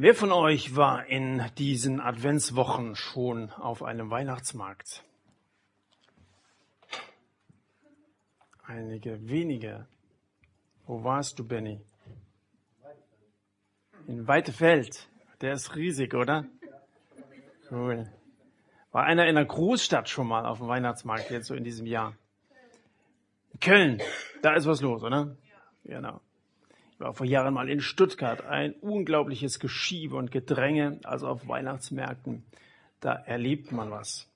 Wer von euch war in diesen Adventswochen schon auf einem Weihnachtsmarkt? Einige wenige. Wo warst du, Benny? In Weitefeld. Der ist riesig, oder? Cool. War einer in einer Großstadt schon mal auf dem Weihnachtsmarkt jetzt so in diesem Jahr? Köln, da ist was los, oder? Genau. War vor Jahren mal in Stuttgart. Ein unglaubliches Geschiebe und Gedränge, also auf Weihnachtsmärkten. Da erlebt man was.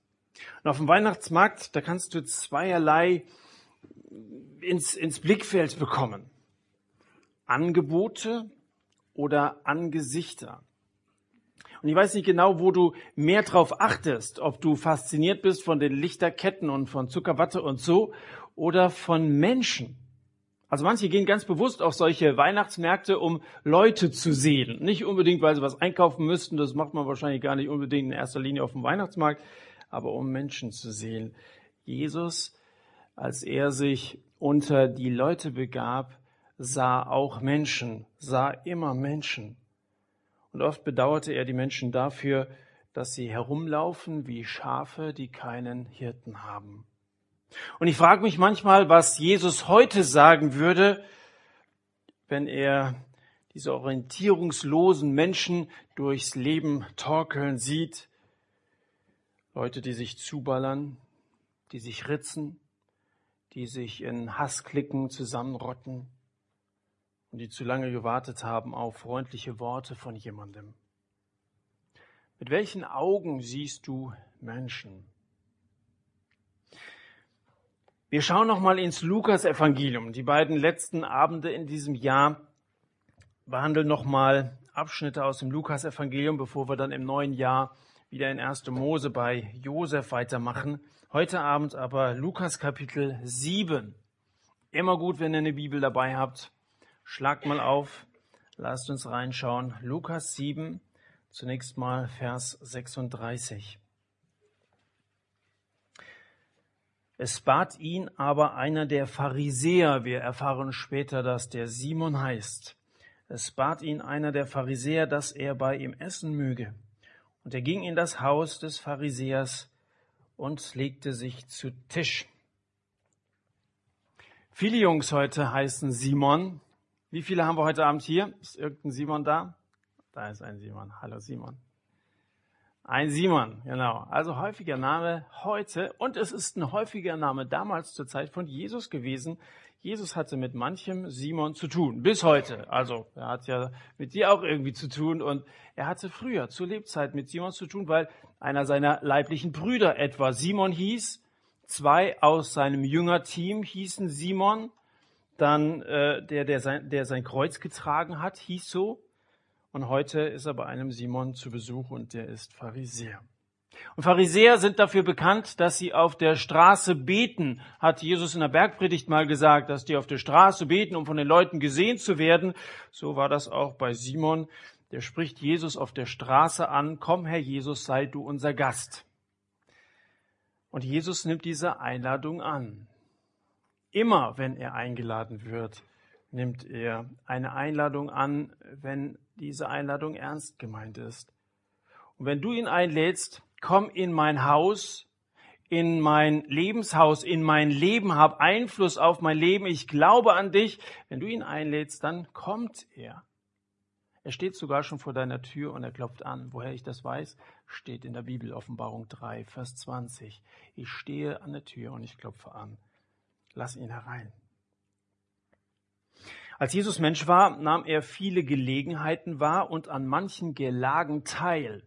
Und auf dem Weihnachtsmarkt, da kannst du zweierlei ins, ins Blickfeld bekommen. Angebote oder Angesichter. Und ich weiß nicht genau, wo du mehr drauf achtest, ob du fasziniert bist von den Lichterketten und von Zuckerwatte und so oder von Menschen. Also manche gehen ganz bewusst auf solche Weihnachtsmärkte, um Leute zu sehen. Nicht unbedingt, weil sie was einkaufen müssten, das macht man wahrscheinlich gar nicht unbedingt in erster Linie auf dem Weihnachtsmarkt, aber um Menschen zu sehen. Jesus, als er sich unter die Leute begab, sah auch Menschen, sah immer Menschen. Und oft bedauerte er die Menschen dafür, dass sie herumlaufen wie Schafe, die keinen Hirten haben. Und ich frage mich manchmal, was Jesus heute sagen würde, wenn er diese orientierungslosen Menschen durchs Leben torkeln sieht. Leute, die sich zuballern, die sich ritzen, die sich in Hassklicken zusammenrotten und die zu lange gewartet haben auf freundliche Worte von jemandem. Mit welchen Augen siehst du Menschen? Wir schauen nochmal ins Lukas-Evangelium. Die beiden letzten Abende in diesem Jahr behandeln nochmal Abschnitte aus dem Lukas-Evangelium, bevor wir dann im neuen Jahr wieder in 1. Mose bei Josef weitermachen. Heute Abend aber Lukas Kapitel 7. Immer gut, wenn ihr eine Bibel dabei habt. Schlagt mal auf, lasst uns reinschauen. Lukas 7, zunächst mal Vers 36. Es bat ihn aber einer der Pharisäer, wir erfahren später, dass der Simon heißt. Es bat ihn einer der Pharisäer, dass er bei ihm essen möge. Und er ging in das Haus des Pharisäers und legte sich zu Tisch. Viele Jungs heute heißen Simon. Wie viele haben wir heute Abend hier? Ist irgendein Simon da? Da ist ein Simon. Hallo Simon. Ein Simon, genau. Also häufiger Name heute und es ist ein häufiger Name damals zur Zeit von Jesus gewesen. Jesus hatte mit manchem Simon zu tun, bis heute. Also er hat ja mit dir auch irgendwie zu tun und er hatte früher zur Lebzeit mit Simon zu tun, weil einer seiner leiblichen Brüder etwa Simon hieß. Zwei aus seinem Jüngerteam hießen Simon. Dann äh, der, der sein, der sein Kreuz getragen hat, hieß so. Und heute ist er bei einem Simon zu Besuch und der ist Pharisäer. Und Pharisäer sind dafür bekannt, dass sie auf der Straße beten, hat Jesus in der Bergpredigt mal gesagt, dass die auf der Straße beten, um von den Leuten gesehen zu werden. So war das auch bei Simon. Der spricht Jesus auf der Straße an, komm Herr Jesus, sei du unser Gast. Und Jesus nimmt diese Einladung an. Immer wenn er eingeladen wird, nimmt er eine Einladung an, wenn diese Einladung ernst gemeint ist. Und wenn du ihn einlädst, komm in mein Haus, in mein Lebenshaus, in mein Leben, hab Einfluss auf mein Leben, ich glaube an dich. Wenn du ihn einlädst, dann kommt er. Er steht sogar schon vor deiner Tür und er klopft an. Woher ich das weiß, steht in der Bibel Offenbarung 3, Vers 20. Ich stehe an der Tür und ich klopfe an. Lass ihn herein. Als Jesus Mensch war, nahm er viele Gelegenheiten wahr und an manchen Gelagen teil.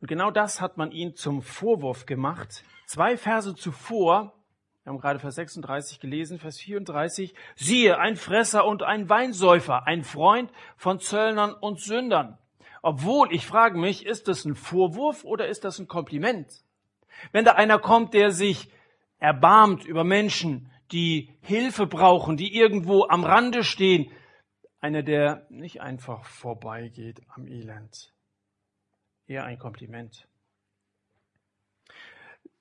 Und genau das hat man ihm zum Vorwurf gemacht. Zwei Verse zuvor, wir haben gerade Vers 36 gelesen, Vers 34, siehe, ein Fresser und ein Weinsäufer, ein Freund von Zöllnern und Sündern. Obwohl, ich frage mich, ist das ein Vorwurf oder ist das ein Kompliment? Wenn da einer kommt, der sich erbarmt über Menschen, die Hilfe brauchen, die irgendwo am Rande stehen. Einer, der nicht einfach vorbeigeht am Elend. Eher ein Kompliment.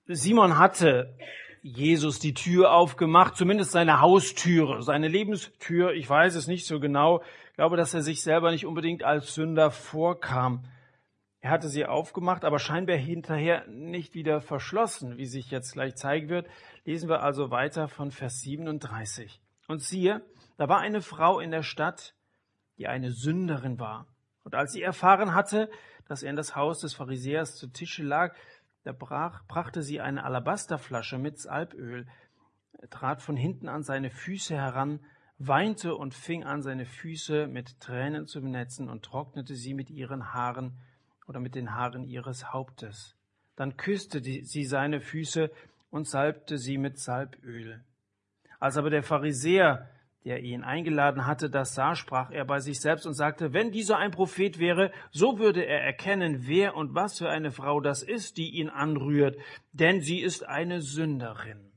Simon hatte Jesus die Tür aufgemacht, zumindest seine Haustüre, seine Lebenstür, ich weiß es nicht so genau, glaube, dass er sich selber nicht unbedingt als Sünder vorkam. Er hatte sie aufgemacht, aber scheinbar hinterher nicht wieder verschlossen, wie sich jetzt gleich zeigen wird. Lesen wir also weiter von Vers 37. Und siehe, da war eine Frau in der Stadt, die eine Sünderin war. Und als sie erfahren hatte, dass er in das Haus des Pharisäers zu Tische lag, da brach, brachte sie eine Alabasterflasche mit Salböl, trat von hinten an seine Füße heran, weinte und fing an, seine Füße mit Tränen zu benetzen und trocknete sie mit ihren Haaren oder mit den Haaren ihres Hauptes. Dann küsste die, sie seine Füße und salbte sie mit Salböl. Als aber der Pharisäer, der ihn eingeladen hatte, das sah, sprach er bei sich selbst und sagte, wenn dieser ein Prophet wäre, so würde er erkennen, wer und was für eine Frau das ist, die ihn anrührt, denn sie ist eine Sünderin.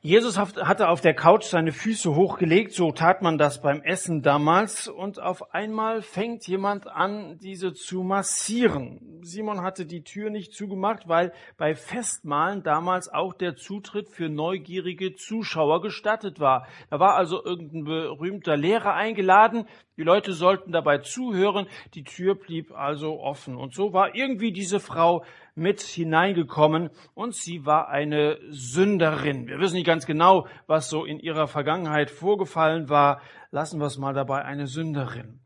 Jesus hatte auf der Couch seine Füße hochgelegt, so tat man das beim Essen damals, und auf einmal fängt jemand an, diese zu massieren. Simon hatte die Tür nicht zugemacht, weil bei Festmahlen damals auch der Zutritt für neugierige Zuschauer gestattet war. Da war also irgendein berühmter Lehrer eingeladen, die Leute sollten dabei zuhören, die Tür blieb also offen. Und so war irgendwie diese Frau mit hineingekommen und sie war eine Sünderin. Wir wissen nicht ganz genau, was so in ihrer Vergangenheit vorgefallen war. Lassen wir es mal dabei, eine Sünderin.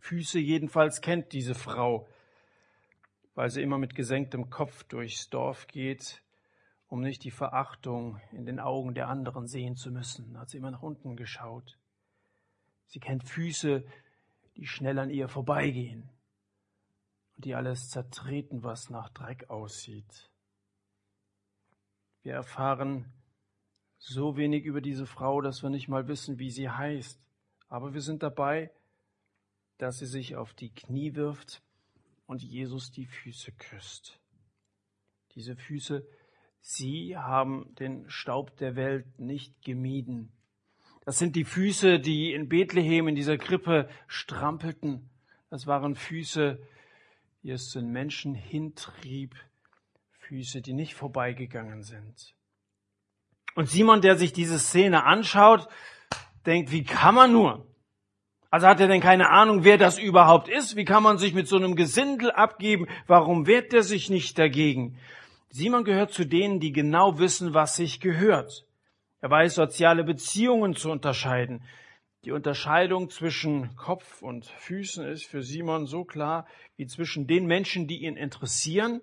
Füße jedenfalls kennt diese Frau, weil sie immer mit gesenktem Kopf durchs Dorf geht, um nicht die Verachtung in den Augen der anderen sehen zu müssen, hat sie immer nach unten geschaut. Sie kennt Füße, die schnell an ihr vorbeigehen und die alles zertreten, was nach Dreck aussieht. Wir erfahren so wenig über diese Frau, dass wir nicht mal wissen, wie sie heißt. Aber wir sind dabei, dass sie sich auf die Knie wirft und Jesus die Füße küsst. Diese Füße, sie haben den Staub der Welt nicht gemieden. Das sind die Füße, die in Bethlehem in dieser Krippe strampelten. Das waren Füße, die es den Menschen hintrieb. Füße, die nicht vorbeigegangen sind. Und Simon, der sich diese Szene anschaut, denkt, wie kann man nur? Also hat er denn keine Ahnung, wer das überhaupt ist? Wie kann man sich mit so einem Gesindel abgeben? Warum wehrt er sich nicht dagegen? Simon gehört zu denen, die genau wissen, was sich gehört. Er weiß soziale Beziehungen zu unterscheiden. Die Unterscheidung zwischen Kopf und Füßen ist für Simon so klar wie zwischen den Menschen, die ihn interessieren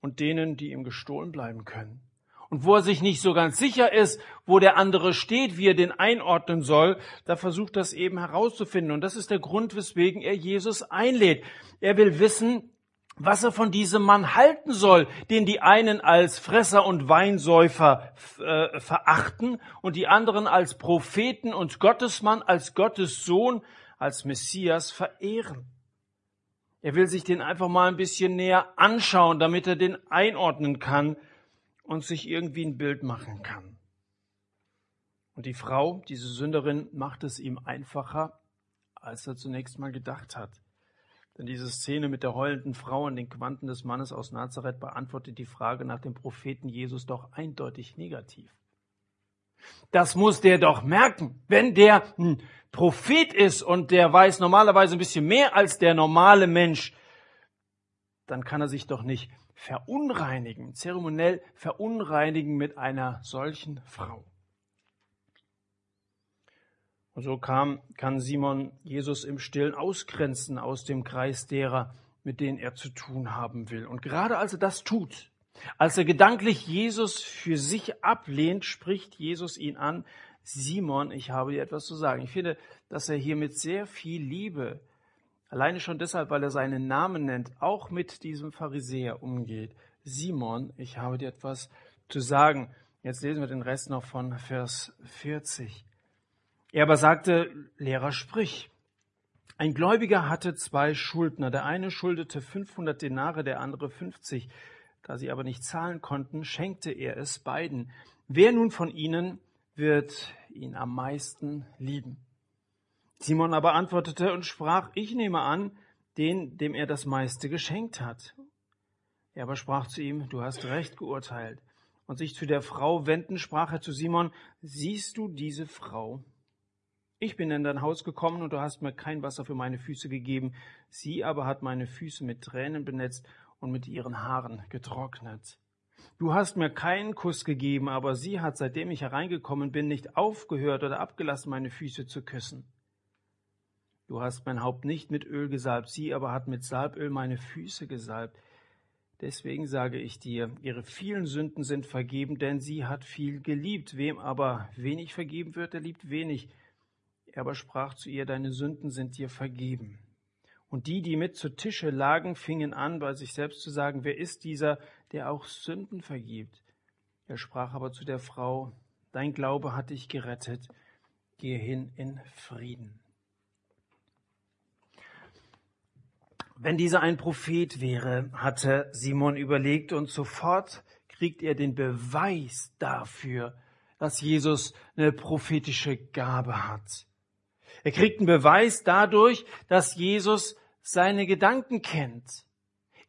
und denen, die ihm gestohlen bleiben können. Und wo er sich nicht so ganz sicher ist, wo der andere steht, wie er den einordnen soll, da versucht das eben herauszufinden. Und das ist der Grund, weswegen er Jesus einlädt. Er will wissen, was er von diesem Mann halten soll, den die einen als Fresser und Weinsäufer äh, verachten und die anderen als Propheten und Gottesmann, als Gottes Sohn, als Messias verehren. Er will sich den einfach mal ein bisschen näher anschauen, damit er den einordnen kann und sich irgendwie ein Bild machen kann. Und die Frau, diese Sünderin, macht es ihm einfacher, als er zunächst mal gedacht hat. Denn diese Szene mit der heulenden Frau und den Quanten des Mannes aus Nazareth beantwortet die Frage nach dem Propheten Jesus doch eindeutig negativ. Das muss der doch merken. Wenn der ein Prophet ist und der weiß normalerweise ein bisschen mehr als der normale Mensch, dann kann er sich doch nicht verunreinigen, zeremoniell verunreinigen mit einer solchen Frau. Und so kam, kann Simon Jesus im Stillen ausgrenzen aus dem Kreis derer, mit denen er zu tun haben will. Und gerade als er das tut, als er gedanklich Jesus für sich ablehnt, spricht Jesus ihn an, Simon, ich habe dir etwas zu sagen. Ich finde, dass er hier mit sehr viel Liebe, alleine schon deshalb, weil er seinen Namen nennt, auch mit diesem Pharisäer umgeht. Simon, ich habe dir etwas zu sagen. Jetzt lesen wir den Rest noch von Vers 40. Er aber sagte, Lehrer, sprich. Ein Gläubiger hatte zwei Schuldner. Der eine schuldete 500 Denare, der andere 50. Da sie aber nicht zahlen konnten, schenkte er es beiden. Wer nun von ihnen wird ihn am meisten lieben? Simon aber antwortete und sprach, ich nehme an, den, dem er das meiste geschenkt hat. Er aber sprach zu ihm, du hast recht geurteilt. und sich zu der Frau wenden, sprach er zu Simon, siehst du diese Frau? Ich bin in dein Haus gekommen und du hast mir kein Wasser für meine Füße gegeben. Sie aber hat meine Füße mit Tränen benetzt und mit ihren Haaren getrocknet. Du hast mir keinen Kuss gegeben, aber sie hat, seitdem ich hereingekommen bin, nicht aufgehört oder abgelassen, meine Füße zu küssen. Du hast mein Haupt nicht mit Öl gesalbt, sie aber hat mit Salböl meine Füße gesalbt. Deswegen sage ich dir, ihre vielen Sünden sind vergeben, denn sie hat viel geliebt. Wem aber wenig vergeben wird, der liebt wenig. Er aber sprach zu ihr, deine Sünden sind dir vergeben. Und die, die mit zu Tische lagen, fingen an, bei sich selbst zu sagen, wer ist dieser, der auch Sünden vergibt? Er sprach aber zu der Frau, dein Glaube hat dich gerettet, gehe hin in Frieden. Wenn dieser ein Prophet wäre, hatte Simon überlegt und sofort kriegt er den Beweis dafür, dass Jesus eine prophetische Gabe hat. Er kriegt einen Beweis dadurch, dass Jesus seine Gedanken kennt.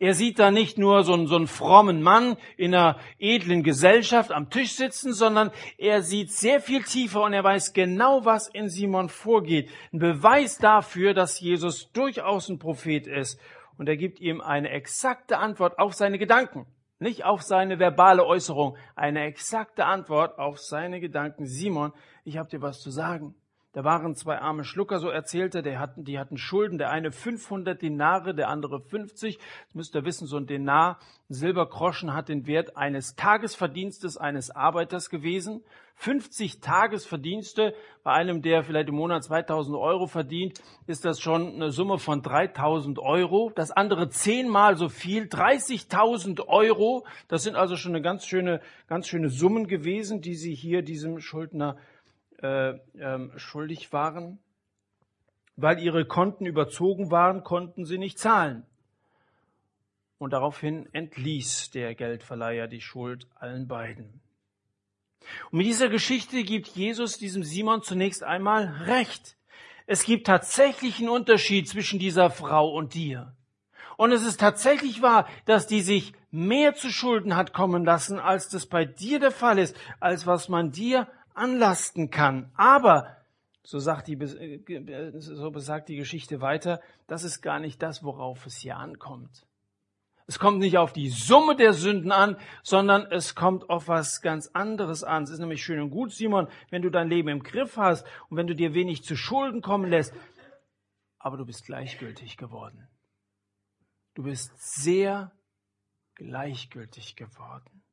Er sieht da nicht nur so einen, so einen frommen Mann in einer edlen Gesellschaft am Tisch sitzen, sondern er sieht sehr viel tiefer und er weiß genau, was in Simon vorgeht. Ein Beweis dafür, dass Jesus durchaus ein Prophet ist. Und er gibt ihm eine exakte Antwort auf seine Gedanken, nicht auf seine verbale Äußerung, eine exakte Antwort auf seine Gedanken. Simon, ich habe dir was zu sagen. Da waren zwei arme Schlucker, so erzählte, die hatten, die hatten Schulden, der eine 500 Dinare, der andere 50. Das müsst ihr wissen, so ein Dinar, ein Silbergroschen hat den Wert eines Tagesverdienstes eines Arbeiters gewesen. 50 Tagesverdienste bei einem, der vielleicht im Monat 2000 Euro verdient, ist das schon eine Summe von 3000 Euro. Das andere zehnmal so viel, 30.000 Euro. Das sind also schon eine ganz schöne, ganz schöne Summen gewesen, die sie hier diesem Schuldner äh, ähm, schuldig waren. Weil ihre Konten überzogen waren, konnten sie nicht zahlen. Und daraufhin entließ der Geldverleiher die Schuld allen beiden. Und mit dieser Geschichte gibt Jesus diesem Simon zunächst einmal Recht. Es gibt tatsächlich einen Unterschied zwischen dieser Frau und dir. Und es ist tatsächlich wahr, dass die sich mehr zu Schulden hat kommen lassen, als das bei dir der Fall ist, als was man dir anlasten kann. Aber, so, sagt die, äh, so besagt die Geschichte weiter, das ist gar nicht das, worauf es hier ankommt. Es kommt nicht auf die Summe der Sünden an, sondern es kommt auf was ganz anderes an. Es ist nämlich schön und gut, Simon, wenn du dein Leben im Griff hast und wenn du dir wenig zu Schulden kommen lässt, aber du bist gleichgültig geworden. Du bist sehr gleichgültig geworden.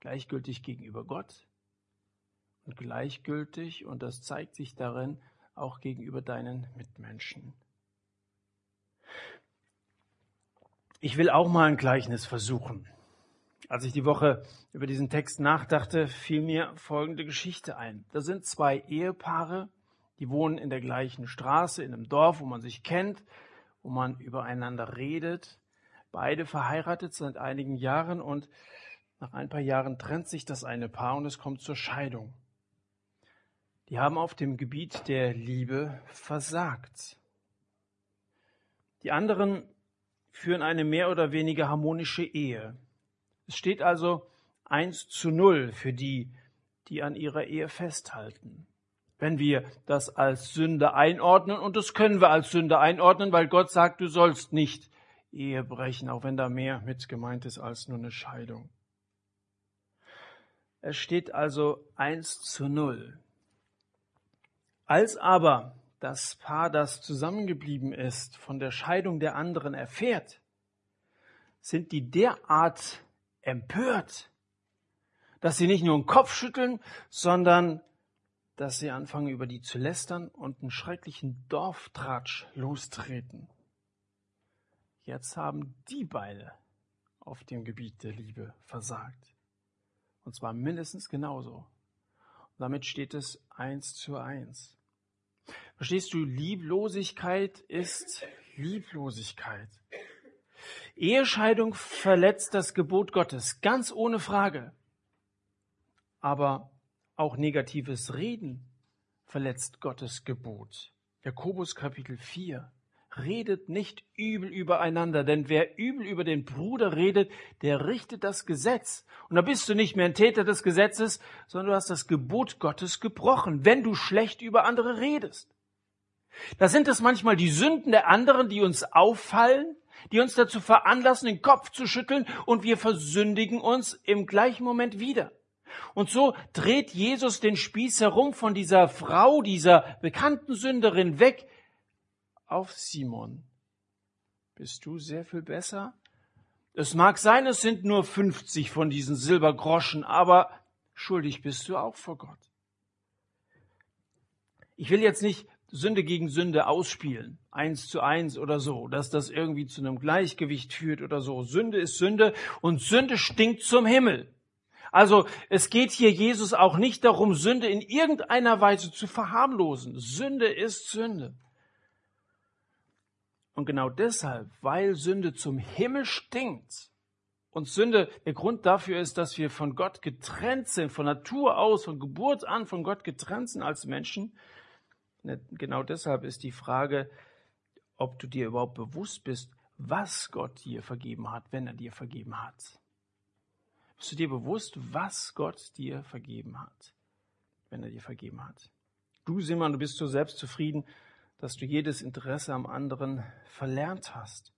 Gleichgültig gegenüber Gott, und gleichgültig und das zeigt sich darin auch gegenüber deinen Mitmenschen. Ich will auch mal ein Gleichnis versuchen. Als ich die Woche über diesen Text nachdachte, fiel mir folgende Geschichte ein. Da sind zwei Ehepaare, die wohnen in der gleichen Straße, in einem Dorf, wo man sich kennt, wo man übereinander redet. Beide verheiratet seit einigen Jahren und nach ein paar Jahren trennt sich das eine Paar und es kommt zur Scheidung die haben auf dem Gebiet der Liebe versagt. Die anderen führen eine mehr oder weniger harmonische Ehe. Es steht also eins zu null für die, die an ihrer Ehe festhalten. Wenn wir das als Sünde einordnen, und das können wir als Sünde einordnen, weil Gott sagt, du sollst nicht Ehe brechen, auch wenn da mehr mit gemeint ist als nur eine Scheidung. Es steht also eins zu null. Als aber das Paar, das zusammengeblieben ist, von der Scheidung der anderen erfährt, sind die derart empört, dass sie nicht nur den Kopf schütteln, sondern dass sie anfangen, über die zu lästern und einen schrecklichen Dorftratsch lostreten. Jetzt haben die beide auf dem Gebiet der Liebe versagt. Und zwar mindestens genauso. Und damit steht es eins zu eins. Verstehst du, Lieblosigkeit ist Lieblosigkeit. Ehescheidung verletzt das Gebot Gottes, ganz ohne Frage. Aber auch negatives Reden verletzt Gottes Gebot. Jakobus Kapitel 4. redet nicht übel übereinander, denn wer übel über den Bruder redet, der richtet das Gesetz. Und da bist du nicht mehr ein Täter des Gesetzes, sondern du hast das Gebot Gottes gebrochen, wenn du schlecht über andere redest. Da sind es manchmal die Sünden der anderen, die uns auffallen, die uns dazu veranlassen, den Kopf zu schütteln und wir versündigen uns im gleichen Moment wieder. Und so dreht Jesus den Spieß herum von dieser Frau, dieser bekannten Sünderin weg auf Simon. Bist du sehr viel besser? Es mag sein, es sind nur 50 von diesen Silbergroschen, aber schuldig bist du auch vor Gott. Ich will jetzt nicht Sünde gegen Sünde ausspielen, eins zu eins oder so, dass das irgendwie zu einem Gleichgewicht führt oder so. Sünde ist Sünde und Sünde stinkt zum Himmel. Also es geht hier Jesus auch nicht darum, Sünde in irgendeiner Weise zu verharmlosen. Sünde ist Sünde. Und genau deshalb, weil Sünde zum Himmel stinkt und Sünde der Grund dafür ist, dass wir von Gott getrennt sind, von Natur aus, von Geburt an von Gott getrennt sind als Menschen, ne, genau deshalb ist die Frage, ob du dir überhaupt bewusst bist, was Gott dir vergeben hat, wenn er dir vergeben hat. Bist du dir bewusst, was Gott dir vergeben hat, wenn er dir vergeben hat? Du, Simon, du bist so selbstzufrieden, dass du jedes Interesse am anderen verlernt hast.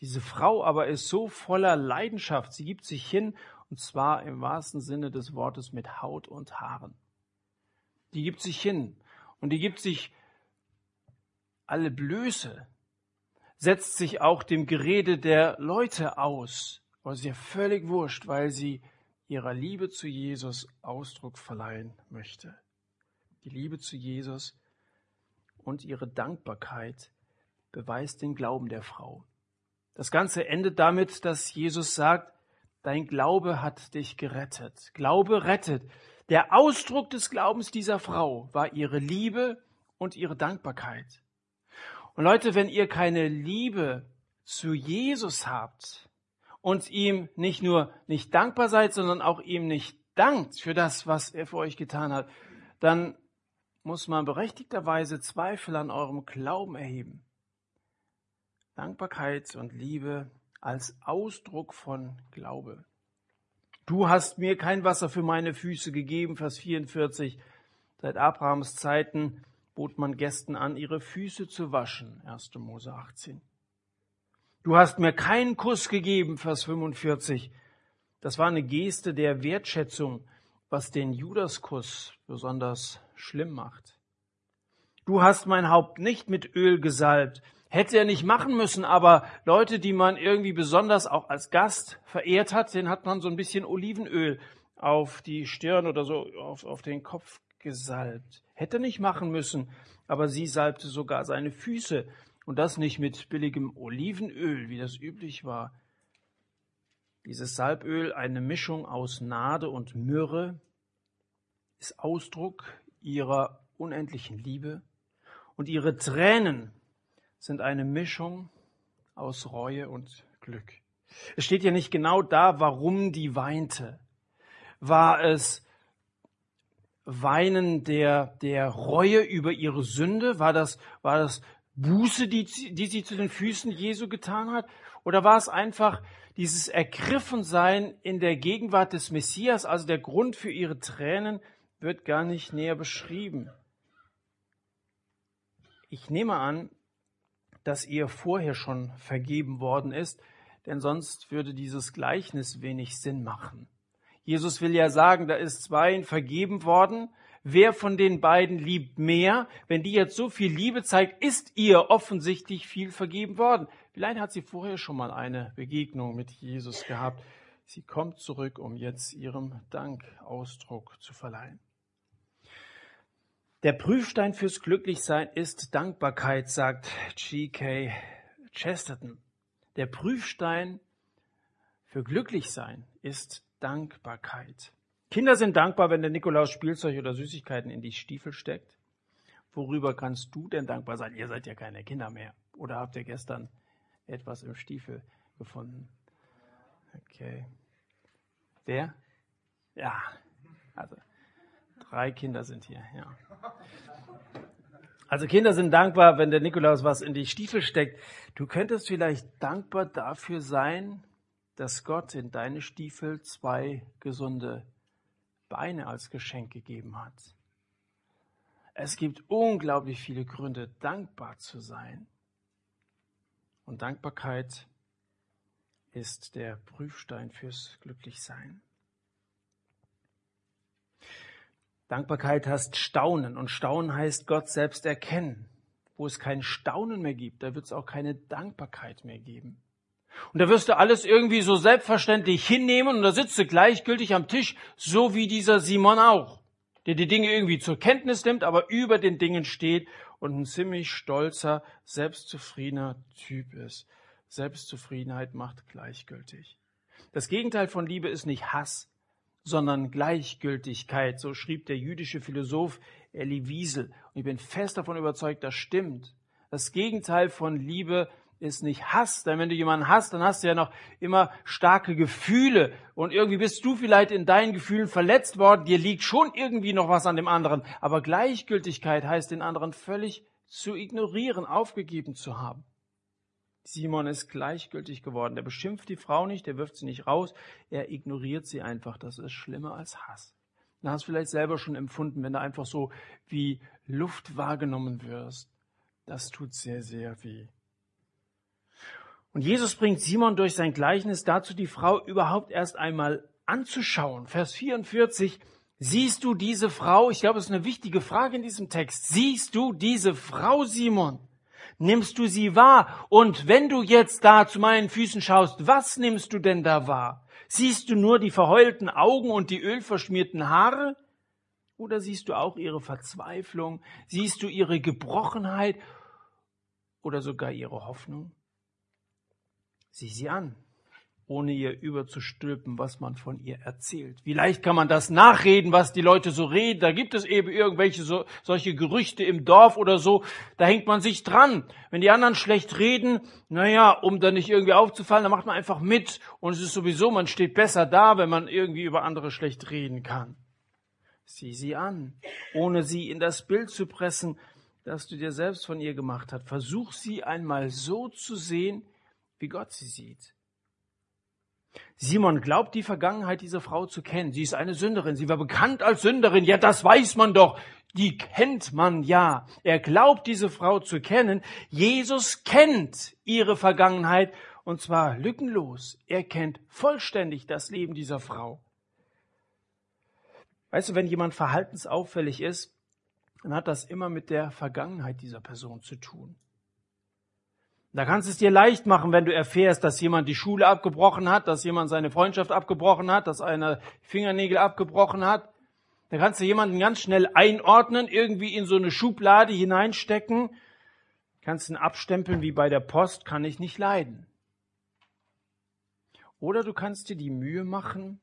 Diese Frau aber ist so voller Leidenschaft, sie gibt sich hin, und zwar im wahrsten Sinne des Wortes mit Haut und Haaren. Die gibt sich hin und die gibt sich alle Blöße, setzt sich auch dem Gerede der Leute aus, aber es ist völlig wurscht, weil sie ihrer Liebe zu Jesus Ausdruck verleihen möchte. Die Liebe zu Jesus und ihre Dankbarkeit beweist den Glauben der Frau. Das Ganze endet damit, dass Jesus sagt, dein Glaube hat dich gerettet. Glaube rettet. Der Ausdruck des Glaubens dieser Frau war ihre Liebe und ihre Dankbarkeit. Und Leute, wenn ihr keine Liebe zu Jesus habt, und ihm nicht nur nicht dankbar seid, sondern auch ihm nicht dankt für das, was er für euch getan hat, dann muss man berechtigterweise Zweifel an eurem Glauben erheben. Dankbarkeit und Liebe als Ausdruck von Glaube. Du hast mir kein Wasser für meine Füße gegeben, Vers 44. Seit Abrahams Zeiten bot man Gästen an, ihre Füße zu waschen, 1. Mose 18. Du hast mir keinen Kuss gegeben, Vers 45. Das war eine Geste der Wertschätzung, was den Judaskuss besonders schlimm macht. Du hast mein Haupt nicht mit Öl gesalbt. Hätte er nicht machen müssen, aber Leute, die man irgendwie besonders auch als Gast verehrt hat, den hat man so ein bisschen Olivenöl auf die Stirn oder so auf, auf den Kopf gesalbt. Hätte nicht machen müssen, aber sie salbte sogar seine Füße und das nicht mit billigem Olivenöl, wie das üblich war. Dieses Salböl, eine Mischung aus Nade und Myrrhe, ist Ausdruck ihrer unendlichen Liebe. Und ihre Tränen sind eine Mischung aus Reue und Glück. Es steht ja nicht genau da, warum die weinte. War es Weinen der, der Reue über ihre Sünde? War das, war das Buße, die, die sie zu den Füßen Jesu getan hat? Oder war es einfach dieses Ergriffensein in der Gegenwart des Messias, also der Grund für ihre Tränen, wird gar nicht näher beschrieben. Ich nehme an, dass ihr vorher schon vergeben worden ist, denn sonst würde dieses Gleichnis wenig Sinn machen. Jesus will ja sagen, da ist zweien vergeben worden, wer von den beiden liebt mehr. Wenn die jetzt so viel Liebe zeigt, ist ihr offensichtlich viel vergeben worden. Vielleicht hat sie vorher schon mal eine Begegnung mit Jesus gehabt. Sie kommt zurück, um jetzt ihrem Dank Ausdruck zu verleihen. Der Prüfstein fürs Glücklichsein ist Dankbarkeit, sagt G.K. Chesterton. Der Prüfstein für Glücklichsein ist Dankbarkeit. Kinder sind dankbar, wenn der Nikolaus Spielzeug oder Süßigkeiten in die Stiefel steckt. Worüber kannst du denn dankbar sein? Ihr seid ja keine Kinder mehr. Oder habt ihr gestern etwas im Stiefel gefunden? Okay. Wer? Ja. Also, drei Kinder sind hier, ja. Also Kinder sind dankbar, wenn der Nikolaus was in die Stiefel steckt. Du könntest vielleicht dankbar dafür sein, dass Gott in deine Stiefel zwei gesunde Beine als Geschenk gegeben hat. Es gibt unglaublich viele Gründe, dankbar zu sein. Und Dankbarkeit ist der Prüfstein fürs Glücklichsein. Dankbarkeit heißt Staunen und Staunen heißt Gott selbst erkennen. Wo es kein Staunen mehr gibt, da wird es auch keine Dankbarkeit mehr geben. Und da wirst du alles irgendwie so selbstverständlich hinnehmen und da sitzt du gleichgültig am Tisch, so wie dieser Simon auch, der die Dinge irgendwie zur Kenntnis nimmt, aber über den Dingen steht und ein ziemlich stolzer, selbstzufriedener Typ ist. Selbstzufriedenheit macht gleichgültig. Das Gegenteil von Liebe ist nicht Hass, sondern Gleichgültigkeit. So schrieb der jüdische Philosoph Elie Wiesel. Und ich bin fest davon überzeugt, das stimmt. Das Gegenteil von Liebe ist nicht Hass, denn wenn du jemanden hast, dann hast du ja noch immer starke Gefühle und irgendwie bist du vielleicht in deinen Gefühlen verletzt worden, dir liegt schon irgendwie noch was an dem anderen, aber Gleichgültigkeit heißt den anderen völlig zu ignorieren, aufgegeben zu haben. Simon ist gleichgültig geworden. Der beschimpft die Frau nicht, der wirft sie nicht raus, er ignoriert sie einfach. Das ist schlimmer als Hass. Du hast vielleicht selber schon empfunden, wenn du einfach so wie Luft wahrgenommen wirst. Das tut sehr, sehr weh. Und Jesus bringt Simon durch sein Gleichnis dazu, die Frau überhaupt erst einmal anzuschauen. Vers 44. Siehst du diese Frau? Ich glaube, es ist eine wichtige Frage in diesem Text. Siehst du diese Frau, Simon? Nimmst du sie wahr? Und wenn du jetzt da zu meinen Füßen schaust, was nimmst du denn da wahr? Siehst du nur die verheulten Augen und die ölverschmierten Haare? Oder siehst du auch ihre Verzweiflung? Siehst du ihre Gebrochenheit oder sogar ihre Hoffnung? Sieh sie an ohne ihr überzustülpen, was man von ihr erzählt. Wie leicht kann man das nachreden, was die Leute so reden? Da gibt es eben irgendwelche so, solche Gerüchte im Dorf oder so. Da hängt man sich dran. Wenn die anderen schlecht reden, naja, um da nicht irgendwie aufzufallen, dann macht man einfach mit. Und es ist sowieso, man steht besser da, wenn man irgendwie über andere schlecht reden kann. Sieh sie an, ohne sie in das Bild zu pressen, das du dir selbst von ihr gemacht hast. Versuch sie einmal so zu sehen, wie Gott sie sieht. Simon glaubt die Vergangenheit dieser Frau zu kennen. Sie ist eine Sünderin. Sie war bekannt als Sünderin. Ja, das weiß man doch. Die kennt man ja. Er glaubt diese Frau zu kennen. Jesus kennt ihre Vergangenheit und zwar lückenlos. Er kennt vollständig das Leben dieser Frau. Weißt du, wenn jemand verhaltensauffällig ist, dann hat das immer mit der Vergangenheit dieser Person zu tun. Da kannst du es dir leicht machen, wenn du erfährst, dass jemand die Schule abgebrochen hat, dass jemand seine Freundschaft abgebrochen hat, dass einer Fingernägel abgebrochen hat. Da kannst du jemanden ganz schnell einordnen, irgendwie in so eine Schublade hineinstecken. Kannst ihn abstempeln wie bei der Post, kann ich nicht leiden. Oder du kannst dir die Mühe machen,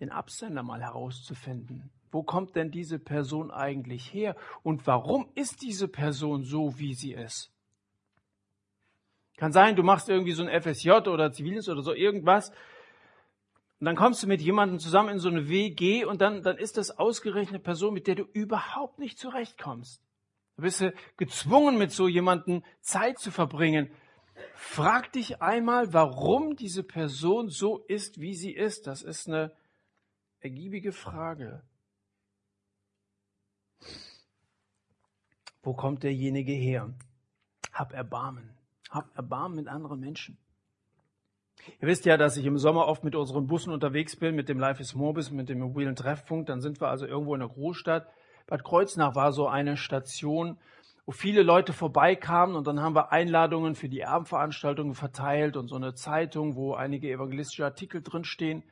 den Absender mal herauszufinden. Wo kommt denn diese Person eigentlich her? Und warum ist diese Person so, wie sie ist? Kann sein, du machst irgendwie so ein FSJ oder Zivildienst oder so irgendwas. Und dann kommst du mit jemandem zusammen in so eine WG und dann, dann ist das ausgerechnet eine Person, mit der du überhaupt nicht zurechtkommst. Du bist gezwungen, mit so jemandem Zeit zu verbringen. Frag dich einmal, warum diese Person so ist, wie sie ist. Das ist eine ergiebige Frage. Wo kommt derjenige her? Hab Erbarmen. Habt Erbarmen mit anderen Menschen. Ihr wisst ja, dass ich im Sommer oft mit unseren Bussen unterwegs bin, mit dem Life is Mobis, mit dem mobilen Treffpunkt. Dann sind wir also irgendwo in der Großstadt. Bad Kreuznach war so eine Station, wo viele Leute vorbeikamen und dann haben wir Einladungen für die Abendveranstaltungen verteilt und so eine Zeitung, wo einige evangelistische Artikel drinstehen.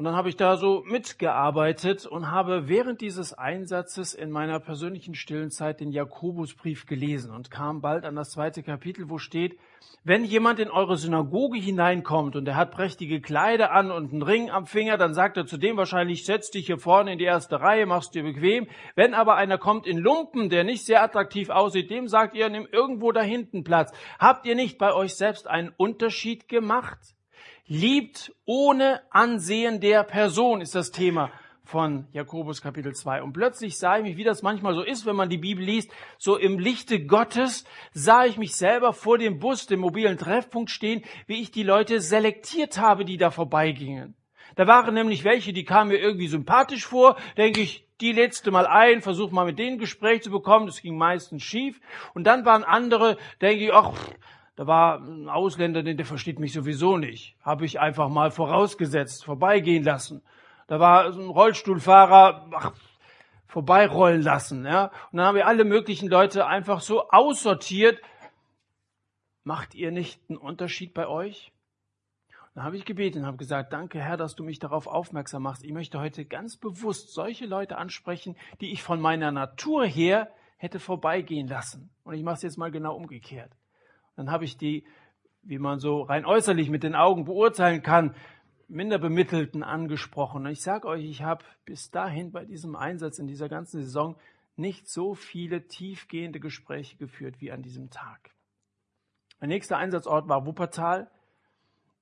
Und dann habe ich da so mitgearbeitet und habe während dieses Einsatzes in meiner persönlichen stillen Zeit den Jakobusbrief gelesen und kam bald an das zweite Kapitel, wo steht, wenn jemand in eure Synagoge hineinkommt und er hat prächtige Kleider an und einen Ring am Finger, dann sagt er zu dem wahrscheinlich, setz dich hier vorne in die erste Reihe, machst dir bequem. Wenn aber einer kommt in Lumpen, der nicht sehr attraktiv aussieht, dem sagt ihr, nimm irgendwo da hinten Platz. Habt ihr nicht bei euch selbst einen Unterschied gemacht? Liebt ohne Ansehen der Person ist das Thema von Jakobus Kapitel 2. Und plötzlich sah ich mich, wie das manchmal so ist, wenn man die Bibel liest, so im Lichte Gottes sah ich mich selber vor dem Bus, dem mobilen Treffpunkt stehen, wie ich die Leute selektiert habe, die da vorbeigingen. Da waren nämlich welche, die kamen mir irgendwie sympathisch vor, denke ich, die letzte Mal ein, versuch mal mit denen Gespräch zu bekommen, das ging meistens schief. Und dann waren andere, denke ich, ach, da war ein Ausländer, der versteht mich sowieso nicht. Habe ich einfach mal vorausgesetzt, vorbeigehen lassen. Da war ein Rollstuhlfahrer, ach, vorbeirollen lassen. Ja? Und dann haben wir alle möglichen Leute einfach so aussortiert. Macht ihr nicht einen Unterschied bei euch? Dann habe ich gebeten und habe gesagt, danke Herr, dass du mich darauf aufmerksam machst. Ich möchte heute ganz bewusst solche Leute ansprechen, die ich von meiner Natur her hätte vorbeigehen lassen. Und ich mache es jetzt mal genau umgekehrt. Dann habe ich die, wie man so rein äußerlich mit den Augen beurteilen kann, minder bemittelten angesprochen. Und ich sage euch, ich habe bis dahin bei diesem Einsatz in dieser ganzen Saison nicht so viele tiefgehende Gespräche geführt wie an diesem Tag. Mein nächster Einsatzort war Wuppertal.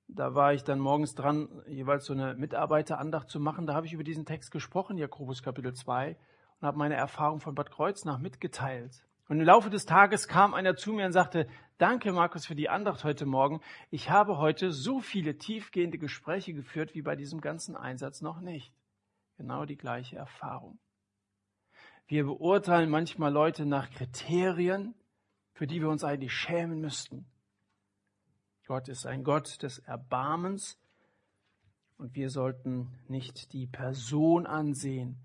Da war ich dann morgens dran, jeweils so eine Mitarbeiterandacht zu machen. Da habe ich über diesen Text gesprochen, Jakobus Kapitel 2, und habe meine Erfahrung von Bad Kreuznach mitgeteilt. Und im Laufe des Tages kam einer zu mir und sagte, danke Markus für die Andacht heute Morgen. Ich habe heute so viele tiefgehende Gespräche geführt wie bei diesem ganzen Einsatz noch nicht. Genau die gleiche Erfahrung. Wir beurteilen manchmal Leute nach Kriterien, für die wir uns eigentlich schämen müssten. Gott ist ein Gott des Erbarmens und wir sollten nicht die Person ansehen,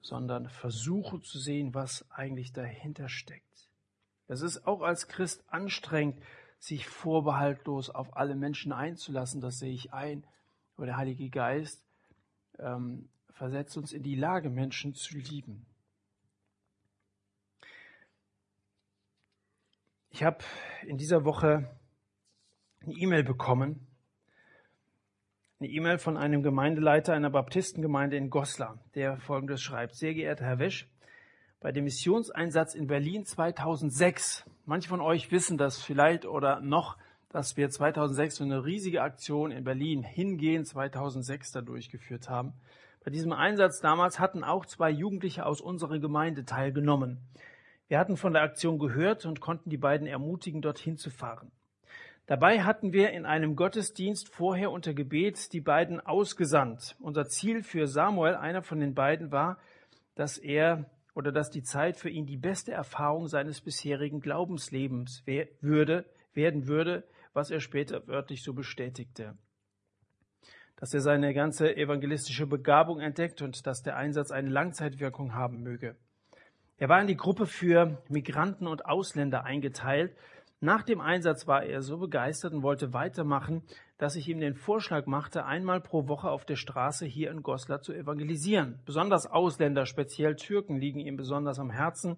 sondern versuchen zu sehen, was eigentlich dahinter steckt. Es ist auch als Christ anstrengend, sich vorbehaltlos auf alle Menschen einzulassen, das sehe ich ein. Aber der Heilige Geist ähm, versetzt uns in die Lage, Menschen zu lieben. Ich habe in dieser Woche eine E-Mail bekommen. Eine E-Mail von einem Gemeindeleiter einer Baptistengemeinde in Goslar, der folgendes schreibt. Sehr geehrter Herr Wesch, bei dem Missionseinsatz in Berlin 2006, manche von euch wissen das vielleicht oder noch, dass wir 2006 so eine riesige Aktion in Berlin hingehen 2006 da durchgeführt haben. Bei diesem Einsatz damals hatten auch zwei Jugendliche aus unserer Gemeinde teilgenommen. Wir hatten von der Aktion gehört und konnten die beiden ermutigen, dorthin zu fahren. Dabei hatten wir in einem Gottesdienst vorher unter Gebet die beiden ausgesandt. Unser Ziel für Samuel, einer von den beiden, war, dass er oder dass die Zeit für ihn die beste Erfahrung seines bisherigen Glaubenslebens würde, werden würde, was er später wörtlich so bestätigte. Dass er seine ganze evangelistische Begabung entdeckt und dass der Einsatz eine Langzeitwirkung haben möge. Er war in die Gruppe für Migranten und Ausländer eingeteilt nach dem Einsatz war er so begeistert und wollte weitermachen, dass ich ihm den Vorschlag machte, einmal pro Woche auf der Straße hier in Goslar zu evangelisieren. Besonders Ausländer, speziell Türken, liegen ihm besonders am Herzen.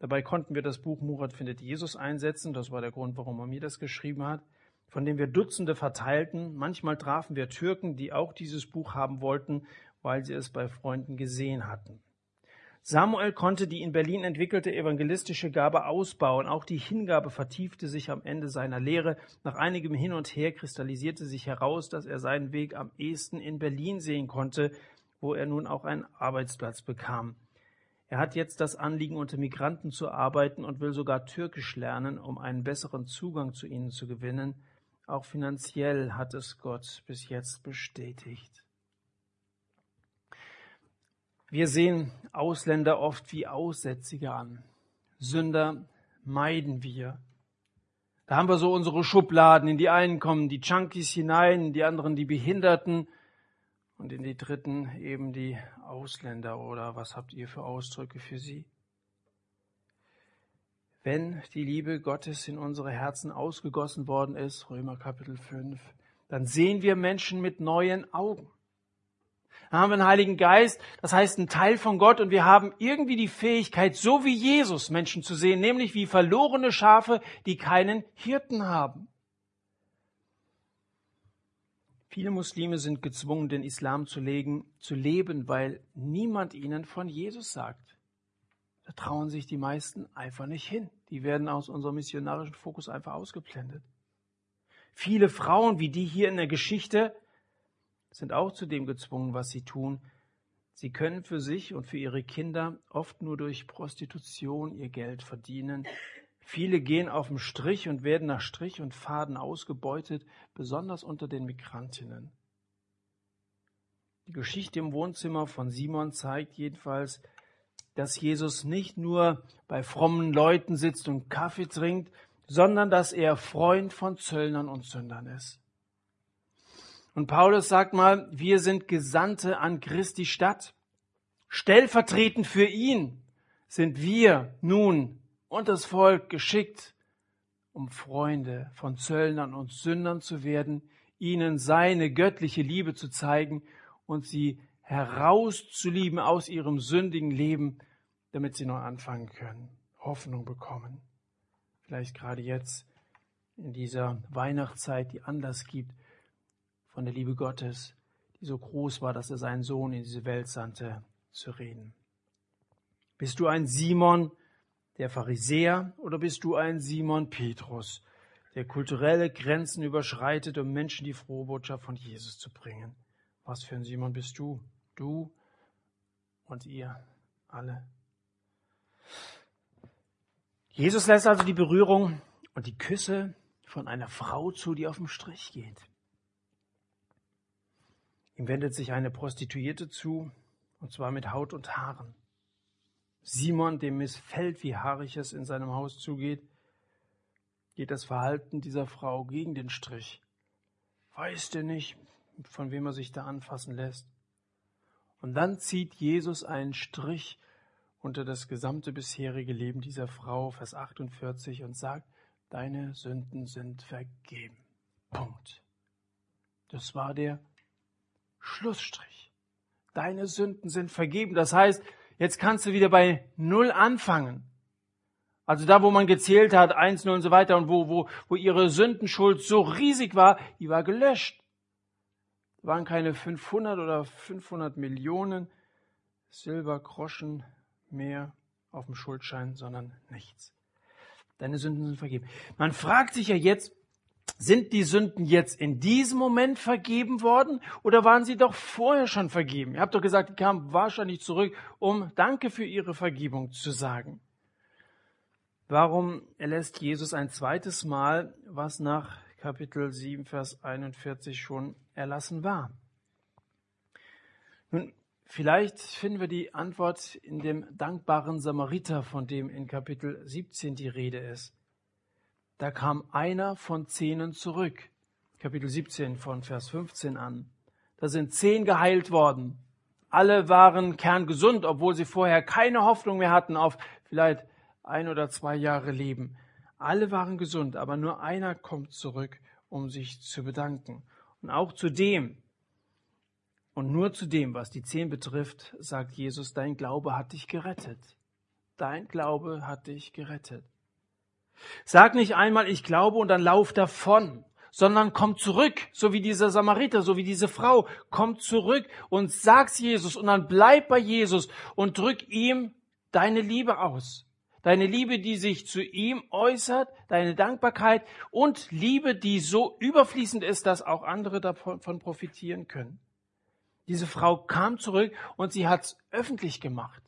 Dabei konnten wir das Buch Murat findet Jesus einsetzen. Das war der Grund, warum er mir das geschrieben hat. Von dem wir Dutzende verteilten. Manchmal trafen wir Türken, die auch dieses Buch haben wollten, weil sie es bei Freunden gesehen hatten. Samuel konnte die in Berlin entwickelte evangelistische Gabe ausbauen. Auch die Hingabe vertiefte sich am Ende seiner Lehre. Nach einigem Hin und Her kristallisierte sich heraus, dass er seinen Weg am ehesten in Berlin sehen konnte, wo er nun auch einen Arbeitsplatz bekam. Er hat jetzt das Anliegen, unter Migranten zu arbeiten und will sogar Türkisch lernen, um einen besseren Zugang zu ihnen zu gewinnen. Auch finanziell hat es Gott bis jetzt bestätigt. Wir sehen Ausländer oft wie Aussätzige an. Sünder meiden wir. Da haben wir so unsere Schubladen. In die einen kommen die Junkies hinein, in die anderen die Behinderten und in die dritten eben die Ausländer. Oder was habt ihr für Ausdrücke für sie? Wenn die Liebe Gottes in unsere Herzen ausgegossen worden ist, Römer Kapitel 5, dann sehen wir Menschen mit neuen Augen. Dann haben wir einen Heiligen Geist, das heißt ein Teil von Gott und wir haben irgendwie die Fähigkeit, so wie Jesus Menschen zu sehen, nämlich wie verlorene Schafe, die keinen Hirten haben. Viele Muslime sind gezwungen, den Islam zu, legen, zu leben, weil niemand ihnen von Jesus sagt. Da trauen sich die meisten einfach nicht hin. Die werden aus unserem missionarischen Fokus einfach ausgeblendet. Viele Frauen, wie die hier in der Geschichte, sind auch zu dem gezwungen, was sie tun, Sie können für sich und für ihre Kinder oft nur durch Prostitution ihr Geld verdienen. Viele gehen auf den Strich und werden nach Strich und Faden ausgebeutet, besonders unter den Migrantinnen. Die Geschichte im Wohnzimmer von Simon zeigt jedenfalls, dass Jesus nicht nur bei frommen Leuten sitzt und Kaffee trinkt, sondern dass er Freund von Zöllnern und Sündern ist. Und Paulus sagt mal, wir sind Gesandte an Christi Stadt. Stellvertretend für ihn sind wir nun und das Volk geschickt, um Freunde von Zöllnern und Sündern zu werden, ihnen seine göttliche Liebe zu zeigen und sie herauszulieben aus ihrem sündigen Leben, damit sie neu anfangen können, Hoffnung bekommen. Vielleicht gerade jetzt in dieser Weihnachtszeit, die Anlass gibt, von der Liebe Gottes, die so groß war, dass er seinen Sohn in diese Welt sandte, zu reden. Bist du ein Simon, der Pharisäer, oder bist du ein Simon Petrus, der kulturelle Grenzen überschreitet, um Menschen die frohe Botschaft von Jesus zu bringen? Was für ein Simon bist du? Du und ihr alle. Jesus lässt also die Berührung und die Küsse von einer Frau zu, die auf dem Strich geht. Ihm wendet sich eine Prostituierte zu, und zwar mit Haut und Haaren. Simon, dem missfällt, wie haarig es in seinem Haus zugeht, geht das Verhalten dieser Frau gegen den Strich. Weiß der nicht, von wem er sich da anfassen lässt? Und dann zieht Jesus einen Strich unter das gesamte bisherige Leben dieser Frau, Vers 48, und sagt, deine Sünden sind vergeben. Punkt. Das war der Schlussstrich. Deine Sünden sind vergeben. Das heißt, jetzt kannst du wieder bei Null anfangen. Also da, wo man gezählt hat, eins, null und so weiter, und wo, wo, wo ihre Sündenschuld so riesig war, die war gelöscht. Da waren keine 500 oder 500 Millionen Silbergroschen mehr auf dem Schuldschein, sondern nichts. Deine Sünden sind vergeben. Man fragt sich ja jetzt, sind die Sünden jetzt in diesem Moment vergeben worden oder waren sie doch vorher schon vergeben? Ihr habt doch gesagt, die kamen wahrscheinlich zurück, um Danke für ihre Vergebung zu sagen. Warum erlässt Jesus ein zweites Mal, was nach Kapitel 7, Vers 41 schon erlassen war? Nun, vielleicht finden wir die Antwort in dem dankbaren Samariter, von dem in Kapitel 17 die Rede ist. Da kam einer von zehnen zurück. Kapitel 17 von Vers 15 an. Da sind zehn geheilt worden. Alle waren kerngesund, obwohl sie vorher keine Hoffnung mehr hatten auf vielleicht ein oder zwei Jahre Leben. Alle waren gesund, aber nur einer kommt zurück, um sich zu bedanken. Und auch zu dem, und nur zu dem, was die zehn betrifft, sagt Jesus, dein Glaube hat dich gerettet. Dein Glaube hat dich gerettet. Sag nicht einmal, ich glaube und dann lauf davon, sondern komm zurück, so wie dieser Samariter, so wie diese Frau, komm zurück und sag's Jesus und dann bleib bei Jesus und drück ihm deine Liebe aus. Deine Liebe, die sich zu ihm äußert, deine Dankbarkeit und Liebe, die so überfließend ist, dass auch andere davon profitieren können. Diese Frau kam zurück und sie hat's öffentlich gemacht.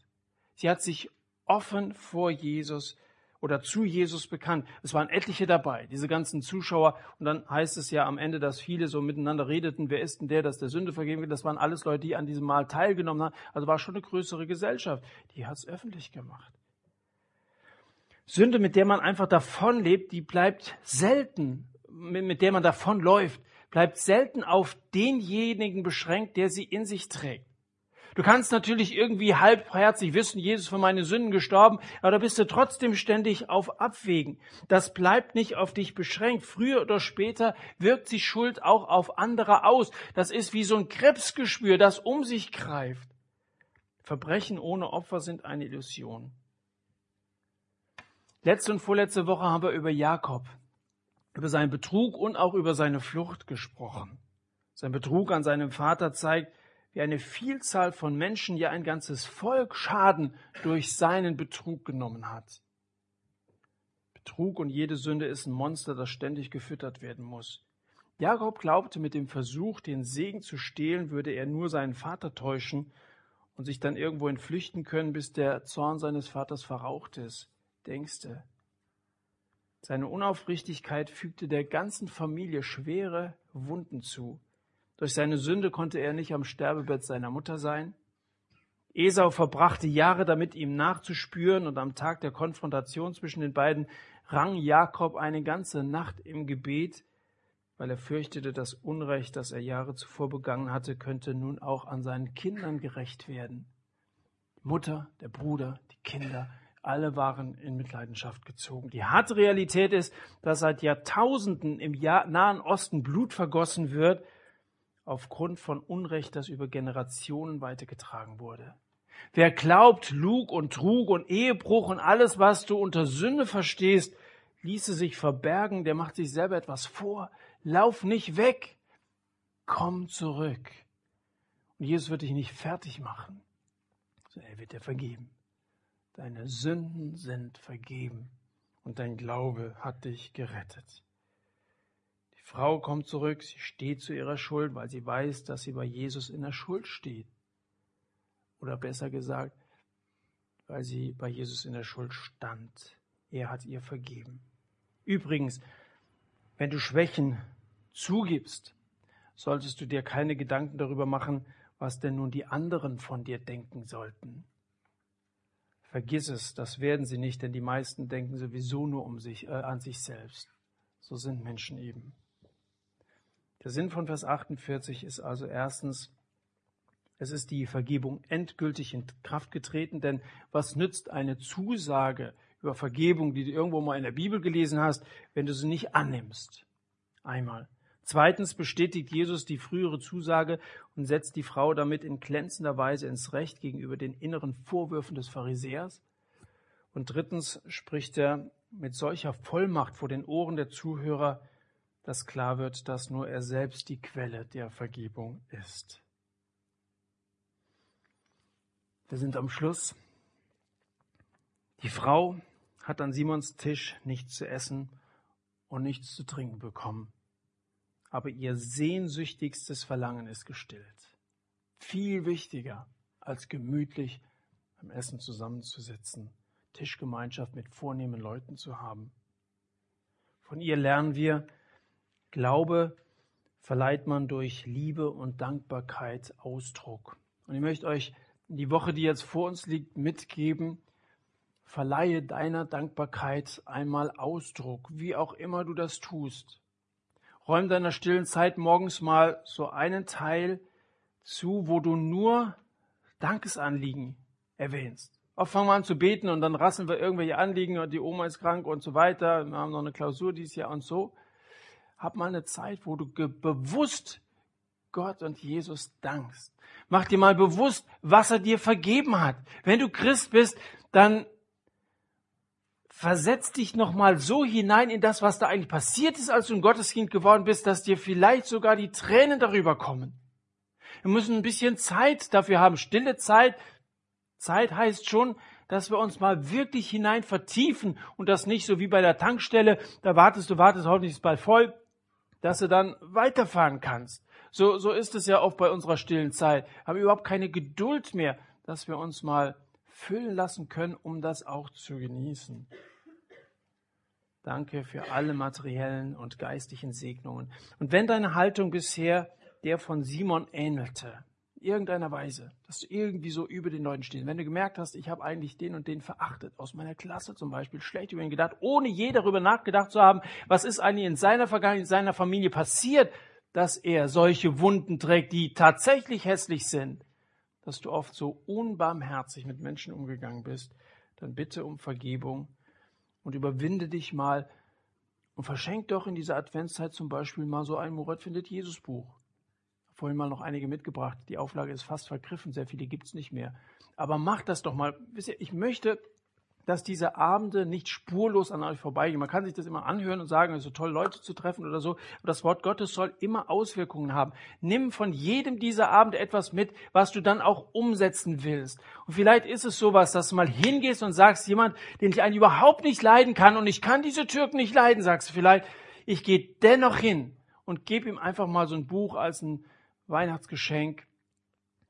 Sie hat sich offen vor Jesus oder zu Jesus bekannt. Es waren etliche dabei, diese ganzen Zuschauer. Und dann heißt es ja am Ende, dass viele so miteinander redeten, wer ist denn der, dass der Sünde vergeben wird. Das waren alles Leute, die an diesem Mal teilgenommen haben. Also war schon eine größere Gesellschaft. Die hat es öffentlich gemacht. Sünde, mit der man einfach davonlebt, die bleibt selten, mit der man davonläuft, bleibt selten auf denjenigen beschränkt, der sie in sich trägt. Du kannst natürlich irgendwie halbherzig wissen, Jesus für meine Sünden gestorben, aber da bist du trotzdem ständig auf Abwägen. Das bleibt nicht auf dich beschränkt. Früher oder später wirkt sich Schuld auch auf andere aus. Das ist wie so ein Krebsgespür, das um sich greift. Verbrechen ohne Opfer sind eine Illusion. Letzte und vorletzte Woche haben wir über Jakob, über seinen Betrug und auch über seine Flucht gesprochen. Sein Betrug an seinem Vater zeigt, wie eine Vielzahl von Menschen, ja ein ganzes Volk Schaden durch seinen Betrug genommen hat. Betrug und jede Sünde ist ein Monster, das ständig gefüttert werden muss. Jakob glaubte, mit dem Versuch, den Segen zu stehlen, würde er nur seinen Vater täuschen und sich dann irgendwohin flüchten können, bis der Zorn seines Vaters verraucht ist. Denkst du? Seine Unaufrichtigkeit fügte der ganzen Familie schwere Wunden zu. Durch seine Sünde konnte er nicht am Sterbebett seiner Mutter sein. Esau verbrachte Jahre damit, ihm nachzuspüren, und am Tag der Konfrontation zwischen den beiden rang Jakob eine ganze Nacht im Gebet, weil er fürchtete, das Unrecht, das er Jahre zuvor begangen hatte, könnte nun auch an seinen Kindern gerecht werden. Die Mutter, der Bruder, die Kinder, alle waren in Mitleidenschaft gezogen. Die harte Realität ist, dass seit Jahrtausenden im Nahen Osten Blut vergossen wird, aufgrund von Unrecht, das über Generationen weitergetragen wurde. Wer glaubt, Lug und Trug und Ehebruch und alles, was du unter Sünde verstehst, ließe sich verbergen, der macht sich selber etwas vor. Lauf nicht weg. Komm zurück. Und Jesus wird dich nicht fertig machen, sondern er wird dir vergeben. Deine Sünden sind vergeben und dein Glaube hat dich gerettet. Frau kommt zurück, sie steht zu ihrer Schuld, weil sie weiß, dass sie bei Jesus in der Schuld steht. Oder besser gesagt, weil sie bei Jesus in der Schuld stand. Er hat ihr vergeben. Übrigens, wenn du Schwächen zugibst, solltest du dir keine Gedanken darüber machen, was denn nun die anderen von dir denken sollten. Vergiss es, das werden sie nicht, denn die meisten denken sowieso nur um sich, äh, an sich selbst. So sind Menschen eben. Der Sinn von Vers 48 ist also erstens, es ist die Vergebung endgültig in Kraft getreten, denn was nützt eine Zusage über Vergebung, die du irgendwo mal in der Bibel gelesen hast, wenn du sie nicht annimmst? Einmal. Zweitens bestätigt Jesus die frühere Zusage und setzt die Frau damit in glänzender Weise ins Recht gegenüber den inneren Vorwürfen des Pharisäers. Und drittens spricht er mit solcher Vollmacht vor den Ohren der Zuhörer, dass klar wird, dass nur er selbst die Quelle der Vergebung ist. Wir sind am Schluss. Die Frau hat an Simons Tisch nichts zu essen und nichts zu trinken bekommen. Aber ihr sehnsüchtigstes Verlangen ist gestillt. Viel wichtiger als gemütlich beim Essen zusammenzusitzen, Tischgemeinschaft mit vornehmen Leuten zu haben. Von ihr lernen wir, Glaube verleiht man durch Liebe und Dankbarkeit Ausdruck. Und ich möchte euch die Woche, die jetzt vor uns liegt, mitgeben. Verleihe deiner Dankbarkeit einmal Ausdruck, wie auch immer du das tust. Räum deiner stillen Zeit morgens mal so einen Teil zu, wo du nur Dankesanliegen erwähnst. Oft fangen wir an zu beten und dann rasseln wir irgendwelche Anliegen und die Oma ist krank und so weiter. Wir haben noch eine Klausur dieses Jahr und so. Hab mal eine Zeit, wo du bewusst Gott und Jesus dankst. Mach dir mal bewusst, was er dir vergeben hat. Wenn du Christ bist, dann versetz dich nochmal so hinein in das, was da eigentlich passiert ist, als du ein Gotteskind geworden bist, dass dir vielleicht sogar die Tränen darüber kommen. Wir müssen ein bisschen Zeit dafür haben, stille Zeit. Zeit heißt schon, dass wir uns mal wirklich hinein vertiefen und das nicht so wie bei der Tankstelle, da wartest du, wartest, hoffentlich ist es bald voll, dass du dann weiterfahren kannst. So, so ist es ja oft bei unserer stillen Zeit. Haben überhaupt keine Geduld mehr, dass wir uns mal füllen lassen können, um das auch zu genießen. Danke für alle materiellen und geistlichen Segnungen. Und wenn deine Haltung bisher der von Simon ähnelte, irgendeiner Weise, dass du irgendwie so über den Leuten stehst. Wenn du gemerkt hast, ich habe eigentlich den und den verachtet, aus meiner Klasse zum Beispiel, schlecht über ihn gedacht, ohne je darüber nachgedacht zu haben, was ist eigentlich in seiner Vergangenheit, in seiner Familie passiert, dass er solche Wunden trägt, die tatsächlich hässlich sind, dass du oft so unbarmherzig mit Menschen umgegangen bist, dann bitte um Vergebung und überwinde dich mal und verschenk doch in dieser Adventszeit zum Beispiel mal so ein Murat findet Jesus Buch. Vorhin mal noch einige mitgebracht. Die Auflage ist fast vergriffen, sehr viele gibt's nicht mehr. Aber mach das doch mal. Ich möchte dass diese Abende nicht spurlos an euch vorbeigehen. Man kann sich das immer anhören und sagen, es ist so toll, Leute zu treffen oder so. Aber das Wort Gottes soll immer Auswirkungen haben. Nimm von jedem dieser Abende etwas mit, was du dann auch umsetzen willst. Und vielleicht ist es sowas, dass du mal hingehst und sagst, jemand, den ich eigentlich überhaupt nicht leiden kann und ich kann diese Türken nicht leiden, sagst du vielleicht, ich gehe dennoch hin und gebe ihm einfach mal so ein Buch als ein Weihnachtsgeschenk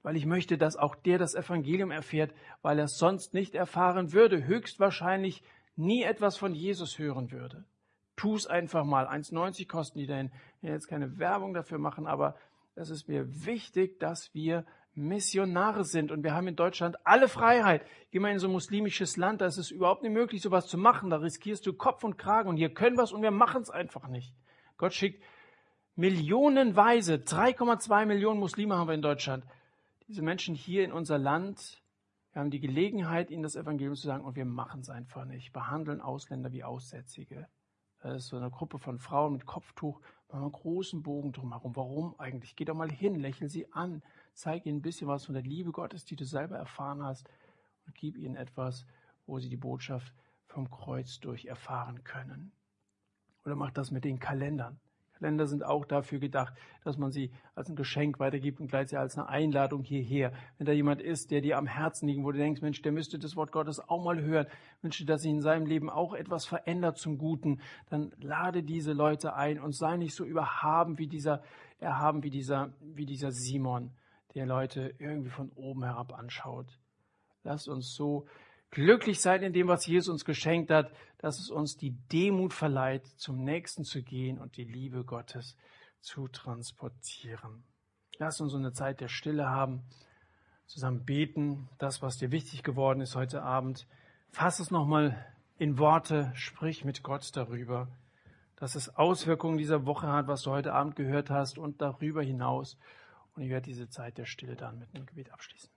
weil ich möchte, dass auch der das Evangelium erfährt, weil er es sonst nicht erfahren würde, höchstwahrscheinlich nie etwas von Jesus hören würde. Tu es einfach mal. 1,90 kosten die denn. Ich will jetzt keine Werbung dafür machen, aber es ist mir wichtig, dass wir Missionare sind. Und wir haben in Deutschland alle Freiheit. Geh mal in so ein muslimisches Land, da ist es überhaupt nicht möglich, sowas zu machen. Da riskierst du Kopf und Kragen. Und hier können wir es und wir machen es einfach nicht. Gott schickt millionenweise, 3,2 Millionen Muslime haben wir in Deutschland. Diese Menschen hier in unser Land, wir haben die Gelegenheit, ihnen das Evangelium zu sagen, und wir machen es einfach nicht. Behandeln Ausländer wie Aussätzige. Das ist so eine Gruppe von Frauen mit Kopftuch, machen einen großen Bogen drumherum. Warum eigentlich? Geh doch mal hin, lächel sie an, zeig ihnen ein bisschen was von der Liebe Gottes, die du selber erfahren hast, und gib ihnen etwas, wo sie die Botschaft vom Kreuz durch erfahren können. Oder mach das mit den Kalendern. Länder sind auch dafür gedacht, dass man sie als ein Geschenk weitergibt und gleichzeitig als eine Einladung hierher. Wenn da jemand ist, der dir am Herzen liegt, wo du denkst, Mensch, der müsste das Wort Gottes auch mal hören, wünsche, dass sich in seinem Leben auch etwas verändert zum Guten, dann lade diese Leute ein und sei nicht so überhaben wie dieser, erhaben wie dieser, wie dieser Simon, der Leute irgendwie von oben herab anschaut. Lasst uns so glücklich sein in dem, was Jesus uns geschenkt hat, dass es uns die Demut verleiht, zum Nächsten zu gehen und die Liebe Gottes zu transportieren. Lass uns eine Zeit der Stille haben, zusammen beten, das, was dir wichtig geworden ist heute Abend. Fass es nochmal in Worte, sprich mit Gott darüber, dass es Auswirkungen dieser Woche hat, was du heute Abend gehört hast und darüber hinaus. Und ich werde diese Zeit der Stille dann mit einem Gebet abschließen.